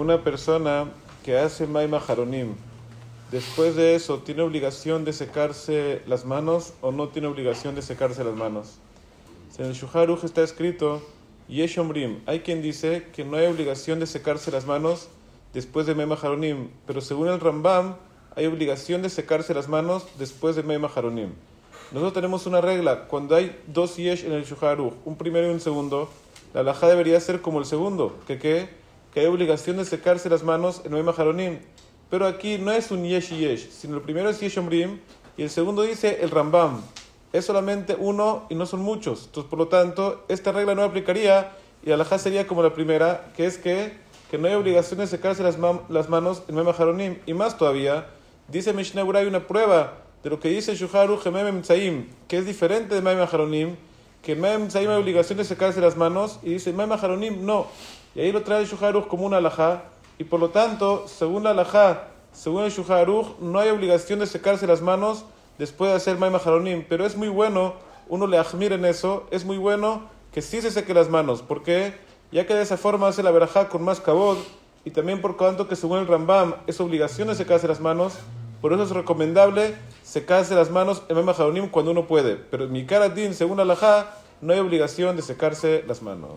una persona que hace Maima Haronim, después de eso, ¿tiene obligación de secarse las manos o no tiene obligación de secarse las manos? En el Shuharuj está escrito, Yeshomrim, hay quien dice que no hay obligación de secarse las manos después de Maima Haronim, pero según el Rambam, hay obligación de secarse las manos después de Maima Haronim. Nosotros tenemos una regla, cuando hay dos Yesh en el Shuharuj, un primero y un segundo, la alajá debería ser como el segundo, que qué? Que hay obligación de secarse las manos en Haronim. Pero aquí no es un yesh yesh, sino el primero es yesh omrim y el segundo dice el rambam. Es solamente uno y no son muchos. Entonces, por lo tanto, esta regla no aplicaría y la sería como la primera, que es que, que no hay obligación de secarse las, manos en Haronim. Y más todavía, dice Mishnah hay una prueba de lo que dice Shuharu Jemem que es diferente de Haronim, que en Maima hay obligación de secarse las manos y dice Maima Haronim no. Y ahí lo trae el como una alajá. Y por lo tanto, según la alajá, según el Shuharuj, no hay obligación de secarse las manos después de hacer Maima Haronim. Pero es muy bueno, uno le admira en eso, es muy bueno que sí se seque las manos. porque Ya que de esa forma hace la verajá con más cabod. Y también por cuanto que según el Rambam es obligación de secarse las manos. Por eso es recomendable secarse las manos en Maima Haronim cuando uno puede. Pero en mi cara, según la alajá, no hay obligación de secarse las manos.